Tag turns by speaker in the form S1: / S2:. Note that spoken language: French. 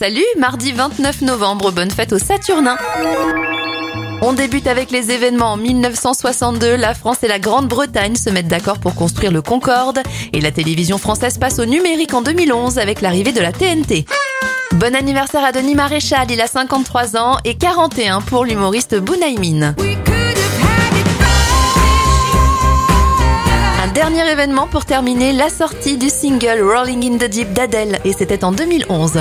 S1: Salut, mardi 29 novembre, bonne fête aux Saturnins. On débute avec les événements. En 1962, la France et la Grande-Bretagne se mettent d'accord pour construire le Concorde et la télévision française passe au numérique en 2011 avec l'arrivée de la TNT. Bon anniversaire à Denis Maréchal, il a 53 ans et 41 pour l'humoriste Bounaïmin. Un dernier événement pour terminer, la sortie du single Rolling in the Deep d'Adèle et c'était en 2011.